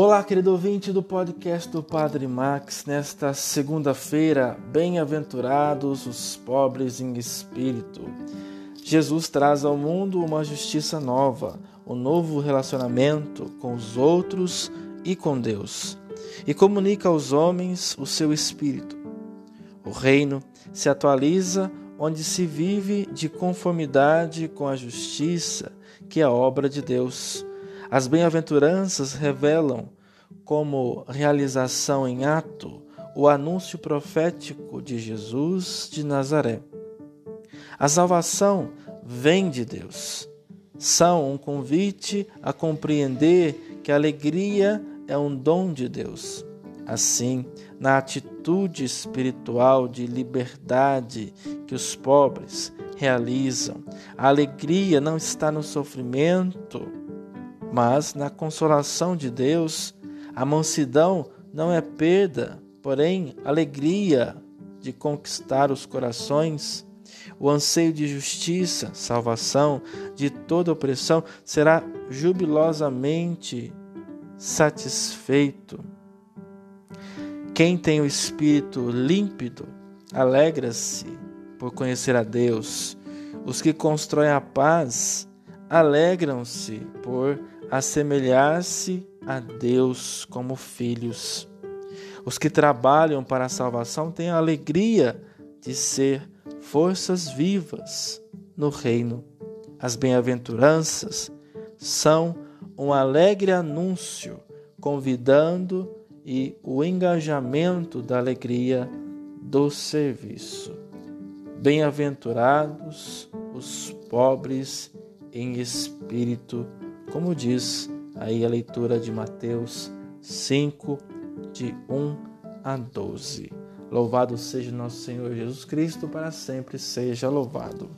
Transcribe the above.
Olá, querido ouvinte do podcast do Padre Max. Nesta segunda-feira, bem-aventurados os pobres em espírito. Jesus traz ao mundo uma justiça nova, um novo relacionamento com os outros e com Deus, e comunica aos homens o seu espírito. O reino se atualiza onde se vive de conformidade com a justiça, que é a obra de Deus as bem-aventuranças revelam, como realização em ato, o anúncio profético de Jesus de Nazaré. A salvação vem de Deus. São um convite a compreender que a alegria é um dom de Deus. Assim, na atitude espiritual de liberdade que os pobres realizam, a alegria não está no sofrimento, mas na consolação de Deus, a mansidão não é perda, porém alegria de conquistar os corações. O anseio de justiça, salvação de toda opressão será jubilosamente satisfeito. Quem tem o espírito límpido alegra-se por conhecer a Deus. Os que constroem a paz alegram-se por assemelhar-se a Deus como filhos. Os que trabalham para a salvação têm a alegria de ser forças vivas no reino. As bem-aventuranças são um alegre anúncio, convidando e o engajamento da alegria do serviço. Bem-aventurados os pobres em espírito como diz aí a leitura de Mateus 5, de 1 a 12. Louvado seja nosso Senhor Jesus Cristo, para sempre seja louvado.